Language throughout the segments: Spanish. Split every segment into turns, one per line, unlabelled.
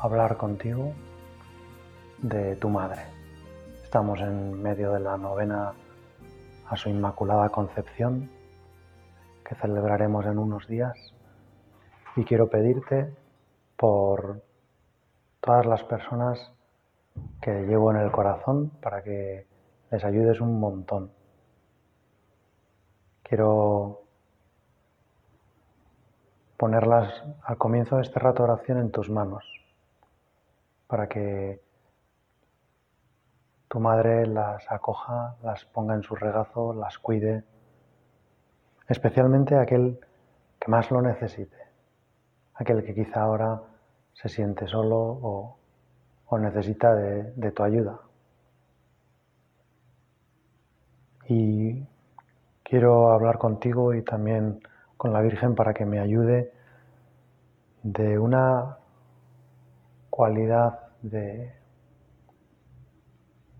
hablar contigo de tu madre. Estamos en medio de la novena a su Inmaculada Concepción que celebraremos en unos días y quiero pedirte por todas las personas que llevo en el corazón para que les ayudes un montón. Quiero ponerlas al comienzo de este rato de oración en tus manos para que tu madre las acoja, las ponga en su regazo, las cuide, especialmente aquel que más lo necesite, aquel que quizá ahora se siente solo o, necesita de, tu ayuda. Y quiero hablar contigo y también con la Virgen para que me ayude de una cualidad de,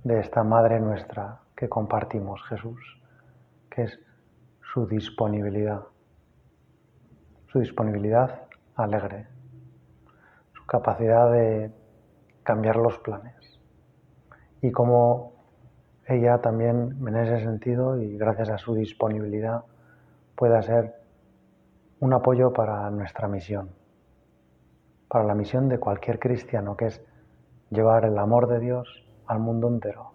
de esta Madre nuestra que compartimos, Jesús, que es su disponibilidad, su disponibilidad alegre, su capacidad de cambiar los planes. Y como ella también en ese sentido y gracias a su disponibilidad pueda ser un apoyo para nuestra misión, para la misión de cualquier cristiano, que es llevar el amor de Dios al mundo entero,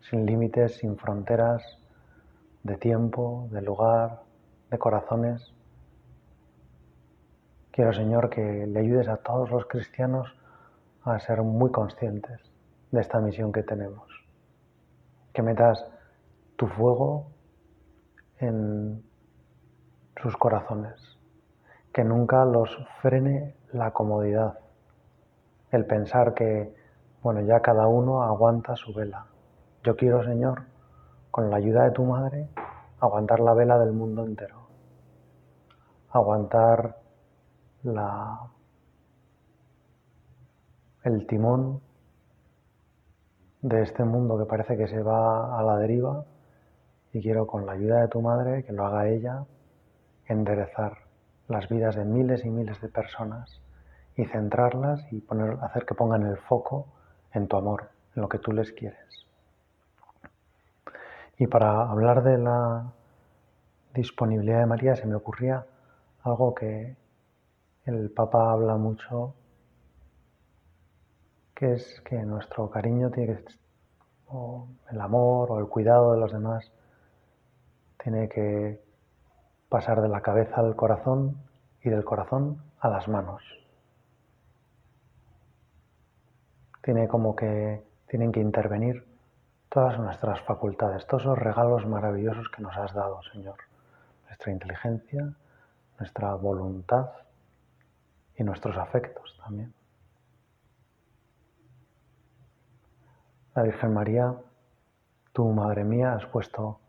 sin límites, sin fronteras de tiempo, de lugar, de corazones. Quiero, Señor, que le ayudes a todos los cristianos a ser muy conscientes de esta misión que tenemos. Que metas tu fuego en sus corazones, que nunca los frene la comodidad, el pensar que, bueno, ya cada uno aguanta su vela. Yo quiero, Señor, con la ayuda de tu madre, aguantar la vela del mundo entero, aguantar la, el timón de este mundo que parece que se va a la deriva y quiero con la ayuda de tu madre, que lo haga ella, enderezar las vidas de miles y miles de personas y centrarlas y poner, hacer que pongan el foco en tu amor, en lo que tú les quieres. Y para hablar de la disponibilidad de María se me ocurría algo que el Papa habla mucho, que es que nuestro cariño tiene que, o el amor o el cuidado de los demás, tiene que pasar de la cabeza al corazón y del corazón a las manos. Tiene como que tienen que intervenir todas nuestras facultades, todos esos regalos maravillosos que nos has dado, Señor. Nuestra inteligencia, nuestra voluntad y nuestros afectos también. La Virgen María, tú, Madre mía, has puesto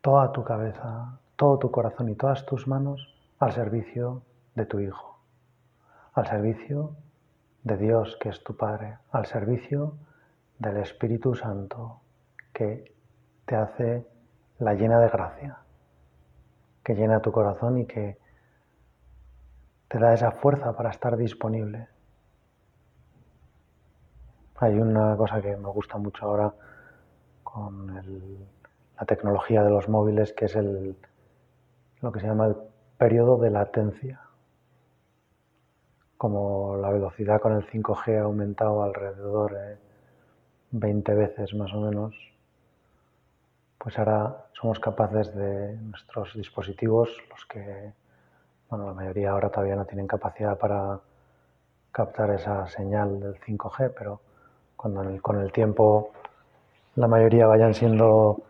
toda tu cabeza, todo tu corazón y todas tus manos al servicio de tu Hijo, al servicio de Dios que es tu Padre, al servicio del Espíritu Santo que te hace la llena de gracia, que llena tu corazón y que te da esa fuerza para estar disponible. Hay una cosa que me gusta mucho ahora con la tecnología de los móviles, que es lo que se llama el periodo de latencia. Como la velocidad con el 5G ha aumentado alrededor de 20 veces más o menos, pues ahora somos capaces de nuestros dispositivos, los que, bueno, la mayoría ahora todavía no tienen capacidad para captar esa señal del 5G, pero cuando con el tiempo la mayoría vayan siendo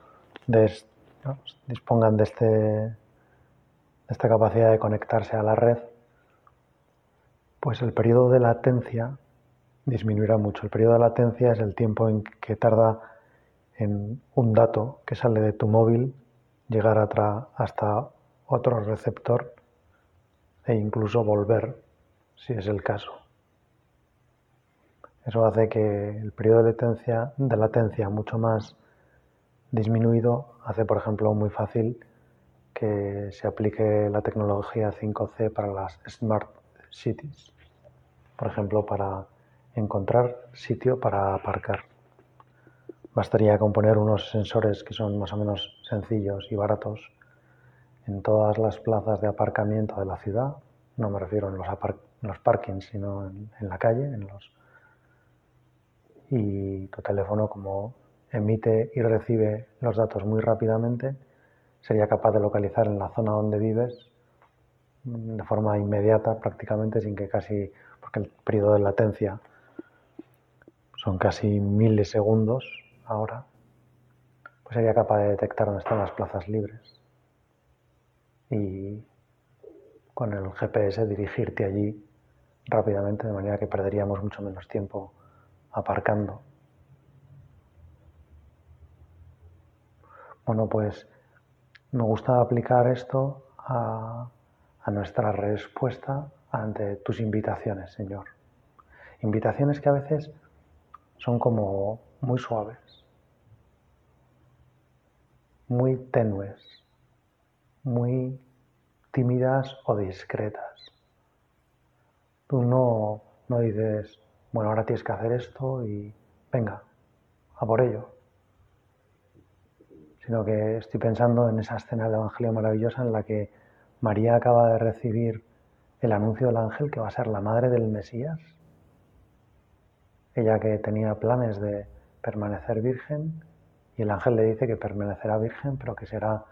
dispongan de, este, de esta capacidad de conectarse a la red, pues el periodo de latencia disminuirá mucho. El periodo de latencia es el tiempo en que tarda en un dato que sale de tu móvil llegar hasta otro receptor e incluso volver, si es el caso. Eso hace que el periodo de latencia, de latencia mucho más disminuido hace, por ejemplo, muy fácil que se aplique la tecnología 5C para las smart cities. Por ejemplo, para encontrar sitio para aparcar. Bastaría componer unos sensores que son más o menos sencillos y baratos en todas las plazas de aparcamiento de la ciudad. No me refiero en los, los parkings, sino en, en, la calle, en los... Y tu teléfono, como emite y recibe los datos muy rápidamente, sería capaz de localizar en la zona donde vives de forma inmediata prácticamente sin que casi, porque el periodo de latencia son casi milisegundos ahora, pues sería capaz de detectar dónde están las plazas libres y con el GPS dirigirte allí rápidamente de manera que perderíamos mucho menos tiempo aparcando. Bueno, pues me gusta aplicar esto a, a nuestra respuesta ante tus invitaciones, Señor. Invitaciones que a veces son como muy suaves, muy tenues, muy tímidas o discretas. Tú no, no dices, bueno, ahora tienes que hacer esto y venga, a por ello. Sino que estoy pensando en esa escena del Evangelio maravillosa en la que María acaba de recibir el anuncio del ángel que va a ser la madre del Mesías ella que tenía planes de permanecer virgen y el ángel le dice que permanecerá virgen, pero que será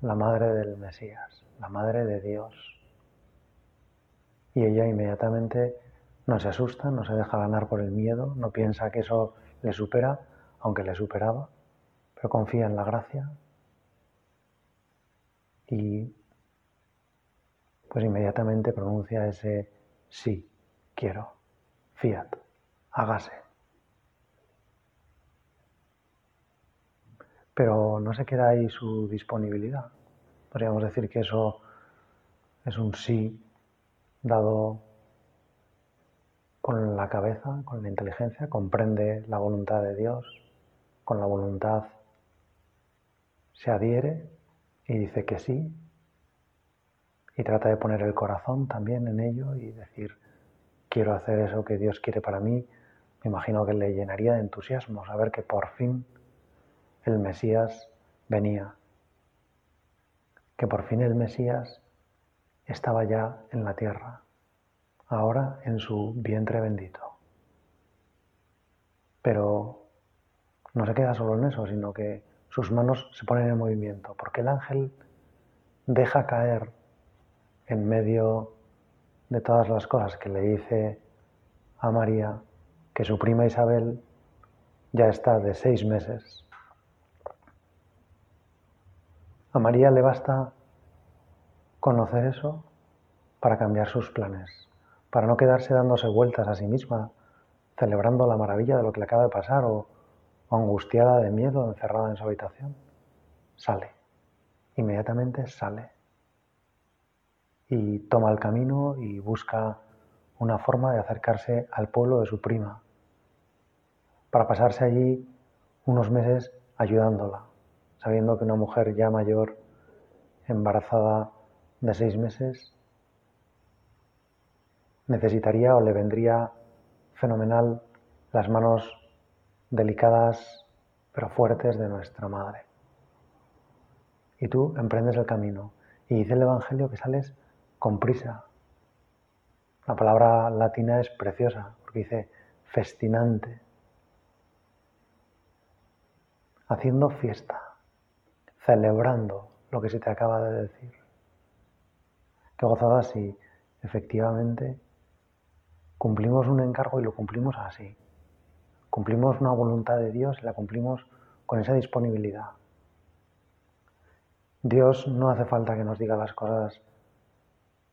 la madre del Mesías, la madre de Dios. Y ella inmediatamente no se asusta, no se deja ganar por el miedo, no piensa que eso le supera, aunque le superaba, pero confía en la gracia y pues inmediatamente pronuncia ese sí, quiero, fiat hágase. Pero no se queda ahí su disponibilidad. Podríamos decir que eso es un sí dado con la cabeza, con la inteligencia, comprende la voluntad de Dios, con la voluntad se adhiere y dice que sí, y trata de poner el corazón también en ello y decir, quiero hacer eso que Dios quiere para mí, me imagino que le llenaría de entusiasmo saber que por fin el Mesías venía, que por fin el Mesías estaba ya en la tierra, ahora en su vientre bendito. Pero no se queda solo en eso, sino que sus manos se ponen en movimiento, porque el ángel deja caer en medio de todas las cosas que le dice a María que su prima Isabel ya está de seis meses. A María le basta conocer eso para cambiar sus planes, para no quedarse dándose vueltas a sí misma, celebrando la maravilla de lo que le acaba de pasar o, angustiada de miedo, encerrada en su habitación. Sale, inmediatamente sale y toma el camino y busca una forma de acercarse al pueblo de su prima, para pasarse allí unos meses ayudándola, sabiendo que una mujer ya mayor, embarazada de seis meses, necesitaría o le vendría fenomenal las manos delicadas pero fuertes de nuestra madre. Y tú emprendes el camino. Y dice el Evangelio que sales con prisa. La palabra latina es preciosa porque dice festinante haciendo fiesta, celebrando lo que se te acaba de decir. Qué gozada si efectivamente cumplimos un encargo y lo cumplimos así. Cumplimos una voluntad de Dios y la cumplimos con esa disponibilidad. Dios no hace falta que nos diga las cosas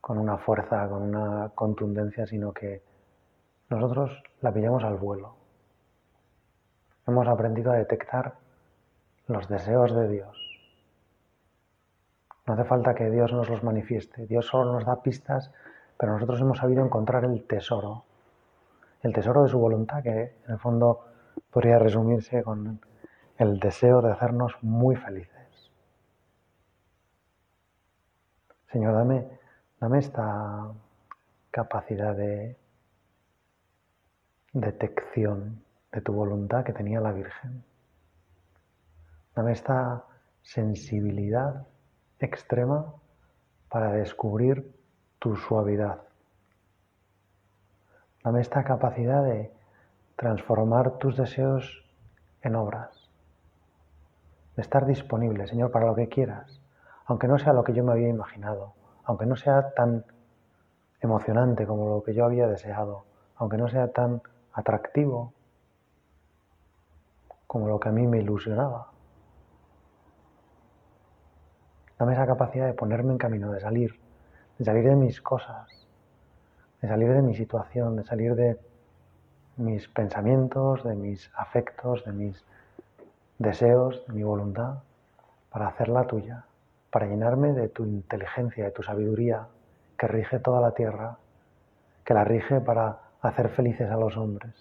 con una fuerza, con una contundencia, sino que nosotros la pillamos al vuelo. Hemos aprendido a detectar los deseos de Dios. No hace falta que Dios nos los manifieste. Dios solo nos da pistas, pero nosotros hemos sabido encontrar el tesoro. El tesoro de su voluntad, que en el fondo podría resumirse con el deseo de hacernos muy felices. Señor, dame, dame esta capacidad de detección de tu voluntad que tenía la Virgen. Dame esta sensibilidad extrema para descubrir tu suavidad. Dame esta capacidad de transformar tus deseos en obras, de estar disponible, Señor, para lo que quieras, aunque no sea lo que yo me había imaginado, aunque no sea tan emocionante como lo que yo había deseado, aunque no sea tan atractivo como lo que a mí me ilusionaba. Dame esa capacidad de ponerme en camino, de salir, de salir de mis cosas, de salir de mi situación, de salir de mis pensamientos, de mis afectos, de mis deseos, de mi voluntad, para hacerla tuya, para llenarme de tu inteligencia, de tu sabiduría, que rige toda la tierra, que la rige para hacer felices a los hombres.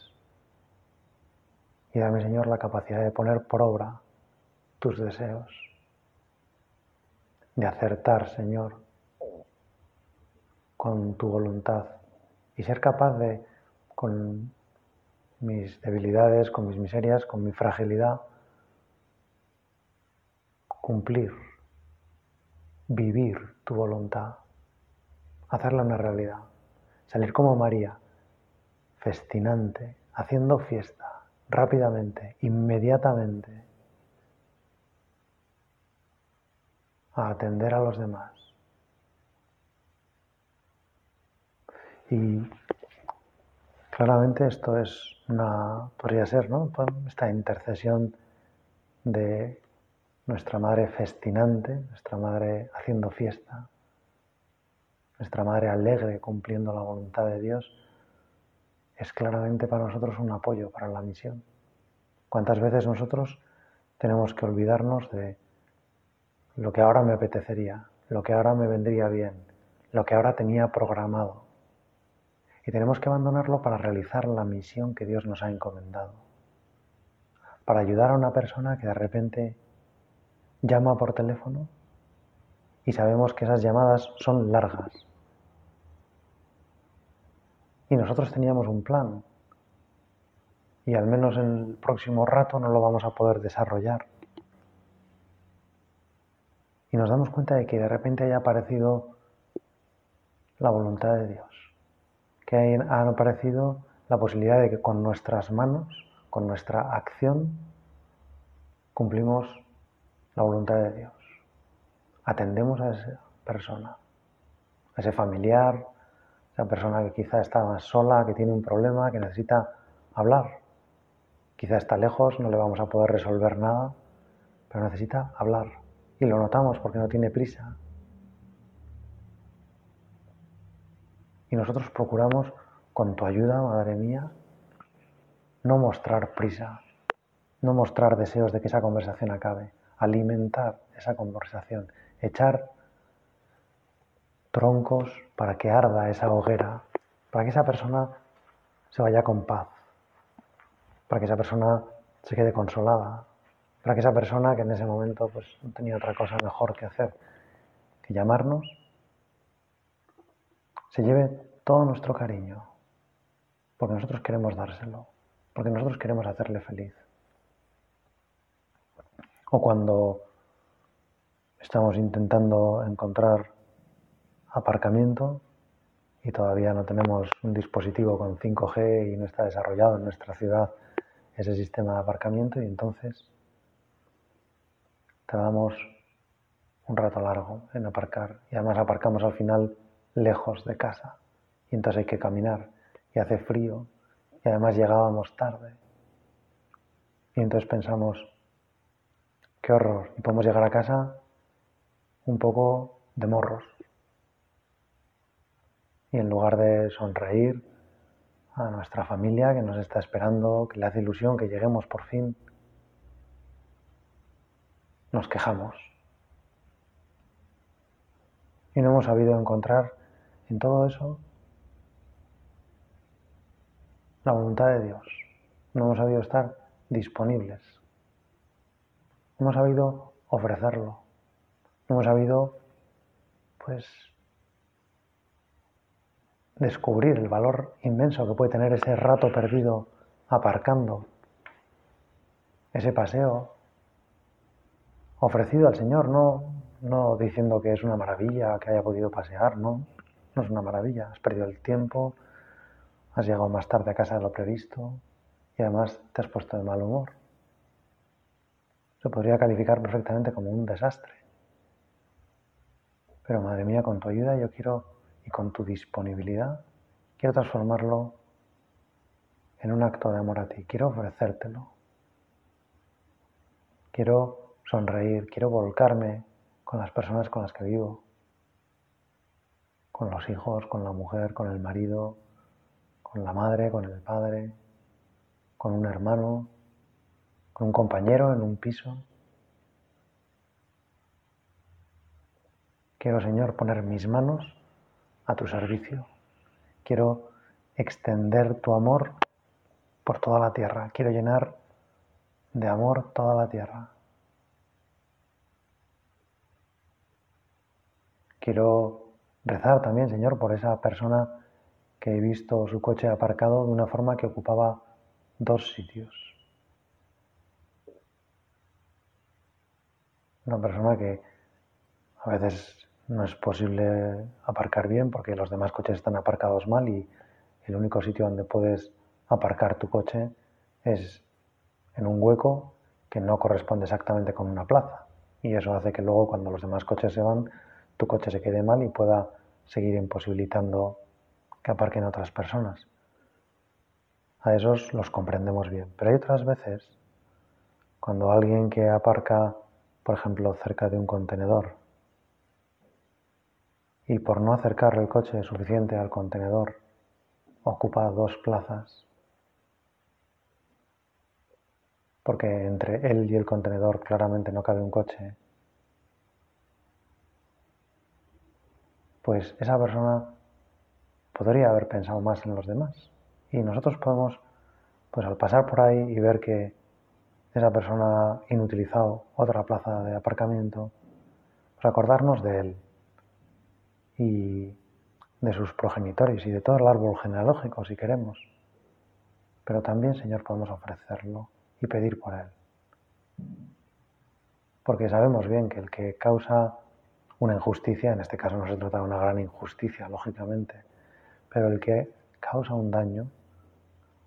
Y dame, Señor, la capacidad de poner por obra tus deseos de acertar, Señor, con tu voluntad y ser capaz de, con mis debilidades, con mis miserias, con mi fragilidad, cumplir, vivir tu voluntad, hacerla una realidad, salir como María, festinante, haciendo fiesta, rápidamente, inmediatamente, a atender a los demás. Y claramente esto es una, podría ser, ¿no? Esta intercesión de nuestra madre festinante, nuestra madre haciendo fiesta, nuestra madre alegre cumpliendo la voluntad de Dios, es claramente para nosotros un apoyo para la misión. ¿Cuántas veces nosotros tenemos que olvidarnos de lo que ahora me apetecería, lo que ahora me vendría bien, lo que ahora tenía programado. Y tenemos que abandonarlo para realizar la misión que Dios nos ha encomendado. Para ayudar a una persona que de repente llama por teléfono y sabemos que esas llamadas son largas. Y nosotros teníamos un plan. Y al menos en el próximo rato no lo vamos a poder desarrollar y nos damos cuenta de que de repente haya aparecido la voluntad de Dios, que haya aparecido la posibilidad de que con nuestras manos, con nuestra acción, cumplimos la voluntad de Dios. Atendemos a esa persona, a ese familiar, esa persona que quizá está más sola, que tiene un problema, que necesita hablar. Quizá está lejos, no le vamos a poder resolver nada, pero necesita hablar y lo notamos porque no tiene prisa. Y nosotros procuramos, con tu ayuda, Madre mía, no mostrar prisa, no mostrar deseos de que esa conversación acabe, alimentar esa conversación, echar troncos para que arda esa hoguera, para que esa persona se vaya con paz, para que esa persona se quede consolada, para que esa persona que en ese momento pues, no tenía otra cosa mejor que hacer que llamarnos, se lleve todo nuestro cariño, porque nosotros queremos dárselo, porque nosotros queremos hacerle feliz. O cuando estamos intentando encontrar aparcamiento y todavía no tenemos un dispositivo con 5G y no está desarrollado en nuestra ciudad ese sistema de aparcamiento y entonces tardamos un rato largo en aparcar. Y además aparcamos al final lejos de casa. Y entonces hay que caminar. Y hace frío. Y además llegábamos tarde. Y entonces pensamos qué horror y podemos llegar a casa un poco de morros Y en lugar de sonreír a nuestra familia que nos está esperando, que le hace ilusión que lleguemos por fin, nos quejamos. Y no hemos sabido encontrar en todo eso la voluntad de Dios. No hemos sabido estar disponibles. Hemos sabido ofrecerlo. Hemos sabido, pues, descubrir el valor inmenso que puede tener ese rato perdido aparcando, ese paseo ofrecido al Señor, no, no diciendo que es una maravilla que haya podido pasear, no, no es una maravilla, has perdido el tiempo, has llegado más tarde a casa de lo previsto y además te has puesto de mal humor. Se podría calificar perfectamente como un desastre. Pero madre mía, con tu ayuda yo quiero y con tu disponibilidad quiero transformarlo en un acto de amor a ti. Quiero ofrecértelo. Quiero sonreír, quiero volcarme con las personas con las que vivo, con los hijos, con la mujer, con el marido, con la madre, con el padre, con un hermano, un compañero en un piso. Quiero, Señor, poner mis manos a tu servicio. Quiero extender tu amor por toda la tierra. Quiero llenar de amor toda la tierra. Quiero rezar también, Señor, por esa persona que he visto su coche aparcado de una forma que ocupaba dos sitios. Una persona que a veces no es posible aparcar bien porque los demás coches están aparcados mal y el único sitio donde puedes aparcar tu coche es en un hueco que no corresponde exactamente con una plaza. Y eso hace que luego cuando los demás coches se van, tu coche se quede mal y pueda seguir imposibilitando que aparquen otras personas. A esos los comprendemos bien. Pero hay otras veces, cuando alguien que aparca, por ejemplo, cerca de un contenedor, y por no acercar el coche suficiente al contenedor ocupa dos plazas, porque entre él y el contenedor claramente no cabe un coche, pues esa persona podría haber pensado más en los demás. Y nosotros podemos, pues al pasar por ahí y ver que esa persona inutilizado otra plaza de aparcamiento, recordarnos de él y de sus progenitores y de todo el árbol genealógico, si queremos. Pero también, Señor, podemos ofrecerlo y pedir por él. Porque sabemos bien que el que causa una injusticia, en este caso no se trata de una gran injusticia, lógicamente, pero el que causa un daño,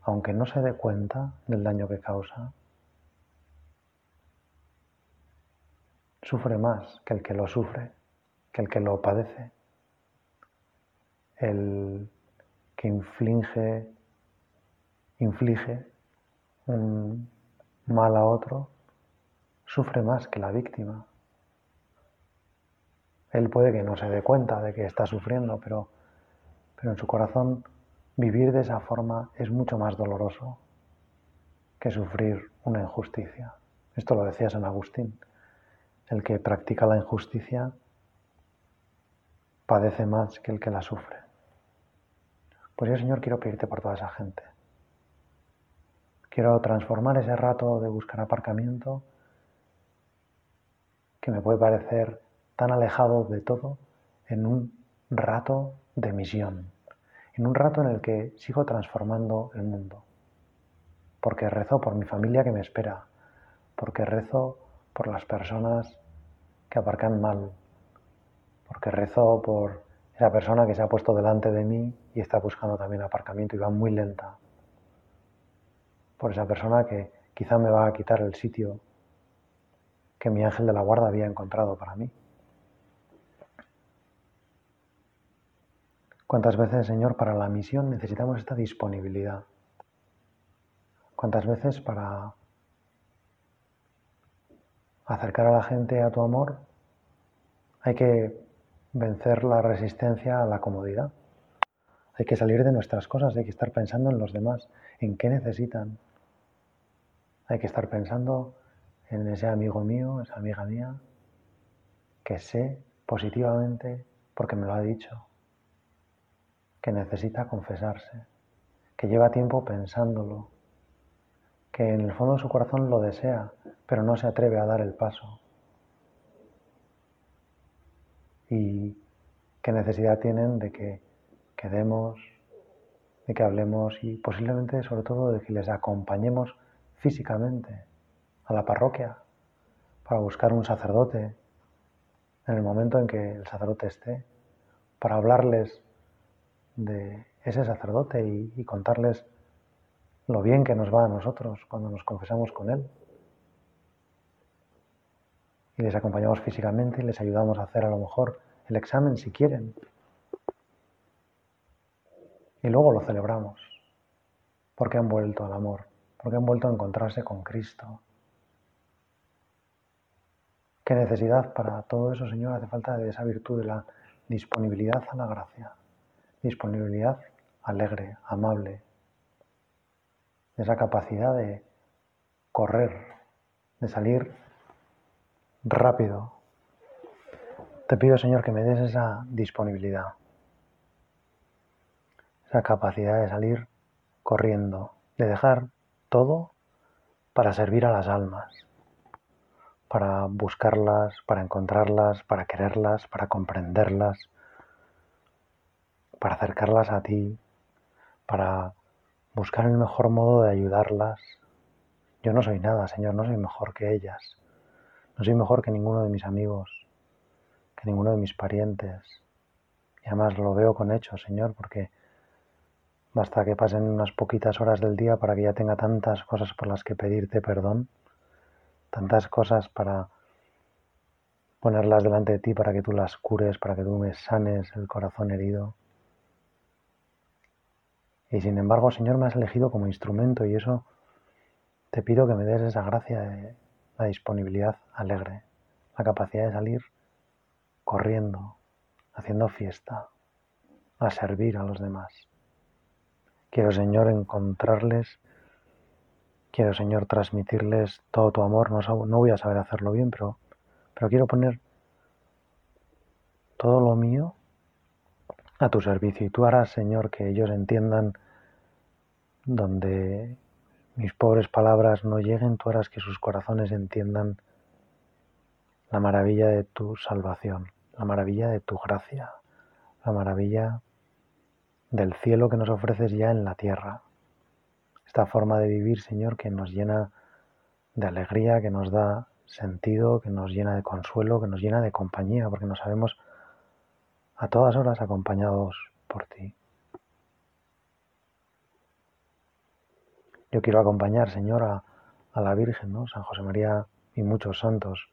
aunque no se dé cuenta del daño que causa, sufre más que el que lo sufre, que el que lo padece el que inflige, inflige un mal a otro, sufre más que la víctima. Él puede que no se dé cuenta de que está sufriendo, pero, pero en su corazón vivir de esa forma es mucho más doloroso que sufrir una injusticia. Esto lo decía San Agustín. El que practica la injusticia padece más que el que la sufre. Pues yo, Señor, quiero pedirte por toda esa gente. Quiero transformar ese rato de buscar aparcamiento que me puede parecer tan alejado de todo en un rato de misión, en un rato en el que sigo transformando el mundo, porque rezo por mi familia que me espera, porque rezo por las personas que aparcan mal, porque rezo por esa persona que se ha puesto delante de mí y está buscando también aparcamiento y va muy lenta. Por esa persona que quizá me va a quitar el sitio que mi ángel de la guarda había encontrado para mí. ¿Cuántas veces, Señor, para la misión necesitamos esta disponibilidad? ¿Cuántas veces para acercar a la gente a tu amor hay que vencer la resistencia a la comodidad. Hay que salir de nuestras cosas, hay que estar pensando en los demás, en qué necesitan. Hay que estar pensando en ese amigo mío, esa amiga mía, que sé positivamente, porque me lo ha dicho, que necesita confesarse, que lleva tiempo pensándolo, que en el fondo de su corazón lo desea, pero no se atreve a dar el paso. Y qué necesidad tienen de que quedemos, de que hablemos y posiblemente sobre todo de que les acompañemos físicamente a la parroquia para buscar un sacerdote en el momento en que el sacerdote esté, para hablarles de ese sacerdote y, contarles lo bien que nos va a nosotros cuando nos confesamos con él. Y les acompañamos físicamente y les ayudamos a hacer a lo mejor el examen si quieren. Y luego lo celebramos, porque han vuelto al amor, porque han vuelto a encontrarse con Cristo, ¿Qué necesidad para todo eso, Señor, hace falta de esa virtud de la disponibilidad a la gracia? Disponibilidad alegre, amable, esa capacidad de correr, de salir rápido. Te pido, Señor, que me des esa disponibilidad, esa capacidad de salir corriendo, de dejar todo para servir a las almas para buscarlas, para encontrarlas, para quererlas, para comprenderlas, para acercarlas a ti, para buscar el mejor modo de ayudarlas. Yo no soy nada, Señor, no soy mejor que ellas. No soy mejor que ninguno de mis amigos, que ninguno de mis parientes. Y además lo veo con hechos, Señor, porque basta que pasen unas poquitas horas del día para que ya tenga tantas cosas por las que pedirte perdón tantas cosas para ponerlas delante de ti para que tú las cures, para que tú me sanes el corazón herido. Y sin embargo, Señor, me has elegido como instrumento y eso te pido que me des esa gracia de la disponibilidad alegre, la capacidad de salir corriendo, haciendo fiesta, a servir a los demás. Quiero, Señor, encontrarles Quiero, Señor, transmitirles todo tu amor. No, voy a saber hacerlo bien, pero, pero quiero poner todo lo mío a tu servicio. Y tú harás, Señor, que ellos entiendan donde mis pobres palabras no lleguen, tú harás que sus corazones entiendan la maravilla de tu salvación, la maravilla de tu gracia, la maravilla del cielo que nos ofreces ya en la tierra esta forma de vivir, Señor, que nos llena de alegría, que nos da sentido, que nos llena de consuelo, que nos llena de compañía, porque nos sabemos a todas horas acompañados por ti. Yo quiero acompañar, Señor, a, la Virgen, ¿no? San José María y muchos santos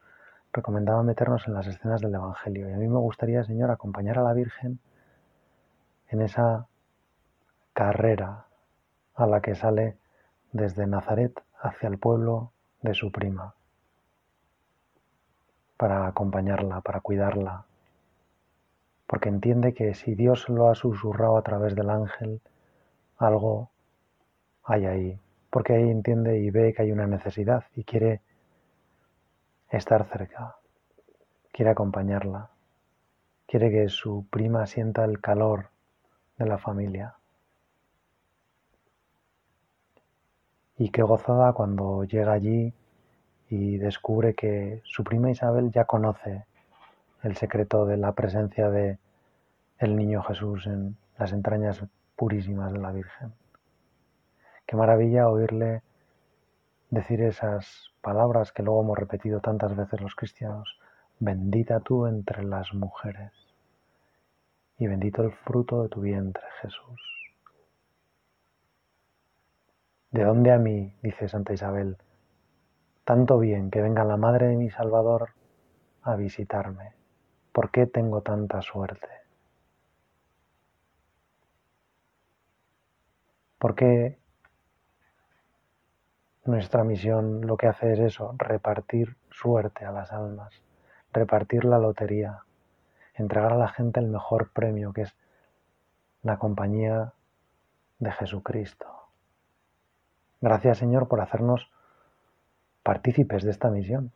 recomendaban meternos en las escenas del Evangelio. Y a mí me gustaría, Señor, acompañar a la Virgen en esa carrera a la que sale desde Nazaret hacia el pueblo de su prima, para acompañarla, para cuidarla, porque entiende que si Dios lo ha susurrado a través del ángel, algo hay ahí, porque ahí entiende y ve que hay una necesidad y quiere estar cerca, quiere acompañarla, quiere que su prima sienta el calor de la familia. Y qué gozada cuando llega allí y descubre que su prima Isabel ya conoce el secreto de la presencia de el niño Jesús en las entrañas purísimas de la Virgen. Qué maravilla oírle decir esas palabras que luego hemos repetido tantas veces los cristianos. Bendita tú entre las mujeres y bendito el fruto de tu vientre, Jesús. ¿De dónde a mí, dice Santa Isabel, tanto bien que venga la madre de mi Salvador a visitarme? ¿Por qué tengo tanta suerte? ¿Por qué nuestra misión lo que hace es eso, repartir suerte a las almas, repartir la lotería, entregar a la gente el mejor premio, que es la compañía de Jesucristo. Gracias Señor por hacernos partícipes de esta misión.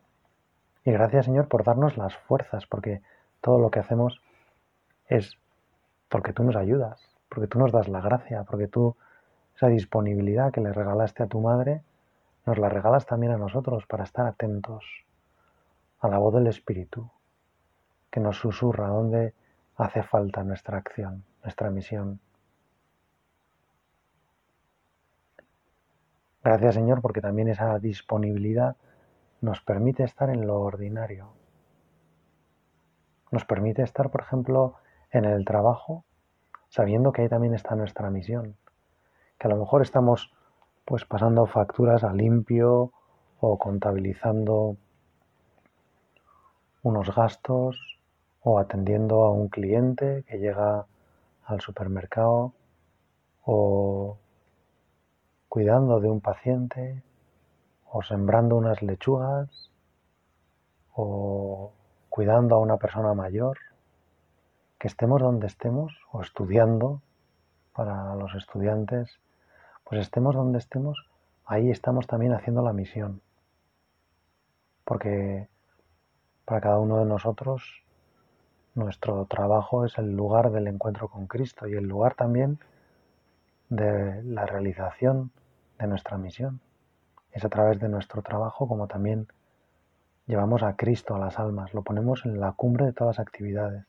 Y gracias Señor por darnos las fuerzas, porque todo lo que hacemos es porque tú nos ayudas, porque tú nos das la gracia, porque tú esa disponibilidad que le regalaste a tu madre, nos la regalas también a nosotros para estar atentos a la voz del Espíritu, que nos susurra dónde hace falta nuestra acción, nuestra misión. Gracias Señor porque también esa disponibilidad nos permite estar en lo ordinario. Nos permite estar, por ejemplo, en el trabajo, sabiendo que ahí también está nuestra misión. Que a lo mejor estamos pues pasando facturas a limpio o contabilizando unos gastos o atendiendo a un cliente que llega al supermercado o cuidando de un paciente o sembrando unas lechugas o cuidando a una persona mayor, que estemos donde estemos o estudiando para los estudiantes, pues estemos donde estemos, ahí estamos también haciendo la misión. Porque para cada uno de nosotros nuestro trabajo es el lugar del encuentro con Cristo y el lugar también de la realización de nuestra misión. Es a través de nuestro trabajo como también llevamos a Cristo a las almas, lo ponemos en la cumbre de todas las actividades.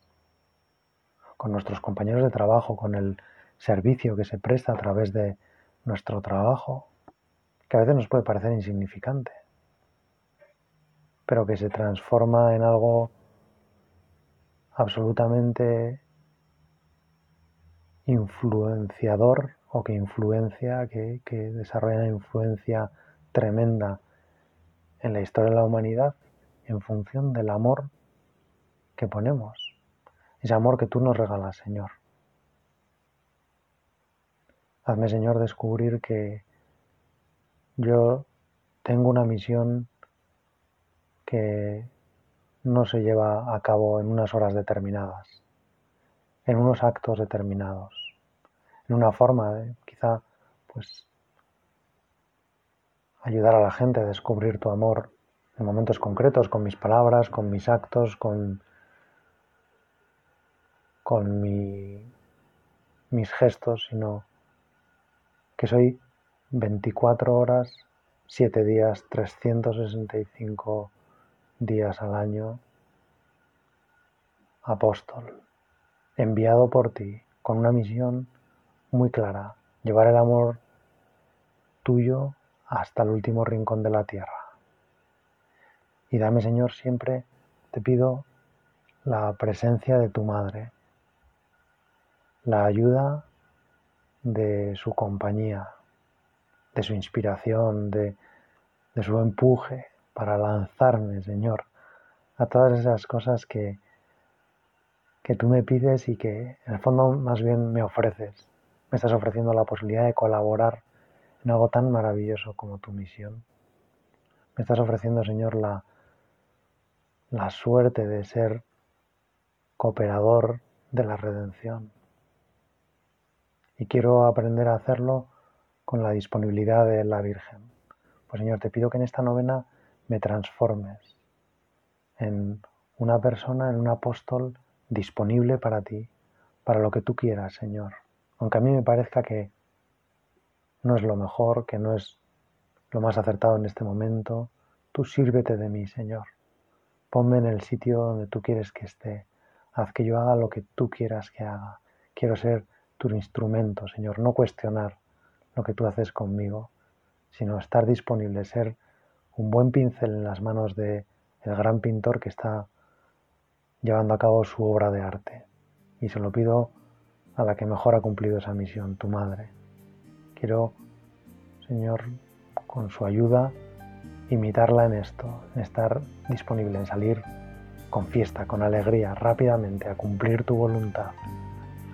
Con nuestros compañeros de trabajo, con el servicio que se presta a través de nuestro trabajo, que a veces nos puede parecer insignificante, pero que se transforma en algo absolutamente influenciador o que influencia, que, desarrolla una influencia tremenda en la historia de la humanidad en función del amor que ponemos, ese amor que tú nos regalas, Señor. Hazme, Señor, descubrir que yo tengo una misión que no se lleva a cabo en unas horas determinadas, en unos actos determinados en una forma de quizá pues ayudar a la gente a descubrir tu amor en momentos concretos, con mis palabras, con mis actos, con, con mi, mis gestos, sino que soy 24 horas, 7 días, 365 días al año, apóstol, enviado por ti, con una misión muy clara, llevar el amor tuyo hasta el último rincón de la tierra. Y dame, Señor, siempre te pido la presencia de tu madre, la ayuda de su compañía, de su inspiración, de, de su empuje para lanzarme, Señor, a todas esas cosas que, que tú me pides y que en el fondo más bien me ofreces me estás ofreciendo la posibilidad de colaborar en algo tan maravilloso como tu misión. Me estás ofreciendo, Señor, la, la suerte de ser cooperador de la redención. Y quiero aprender a hacerlo con la disponibilidad de la Virgen. Pues Señor, te pido que en esta novena me transformes en una persona, en un apóstol disponible para ti, para lo que tú quieras, Señor aunque a mí me parezca que no es lo mejor, que no es lo más acertado en este momento, tú sírvete de mí, Señor. Ponme en el sitio donde tú quieres que esté. Haz que yo haga lo que tú quieras que haga. Quiero ser tu instrumento, Señor, no cuestionar lo que tú haces conmigo, sino estar disponible, ser un buen pincel en las manos de el gran pintor que está llevando a cabo su obra de arte. Y se lo pido a la que mejor ha cumplido esa misión, tu madre. Quiero, Señor, con su ayuda, imitarla en esto, en estar disponible, en salir con fiesta, con alegría, rápidamente, a cumplir tu voluntad,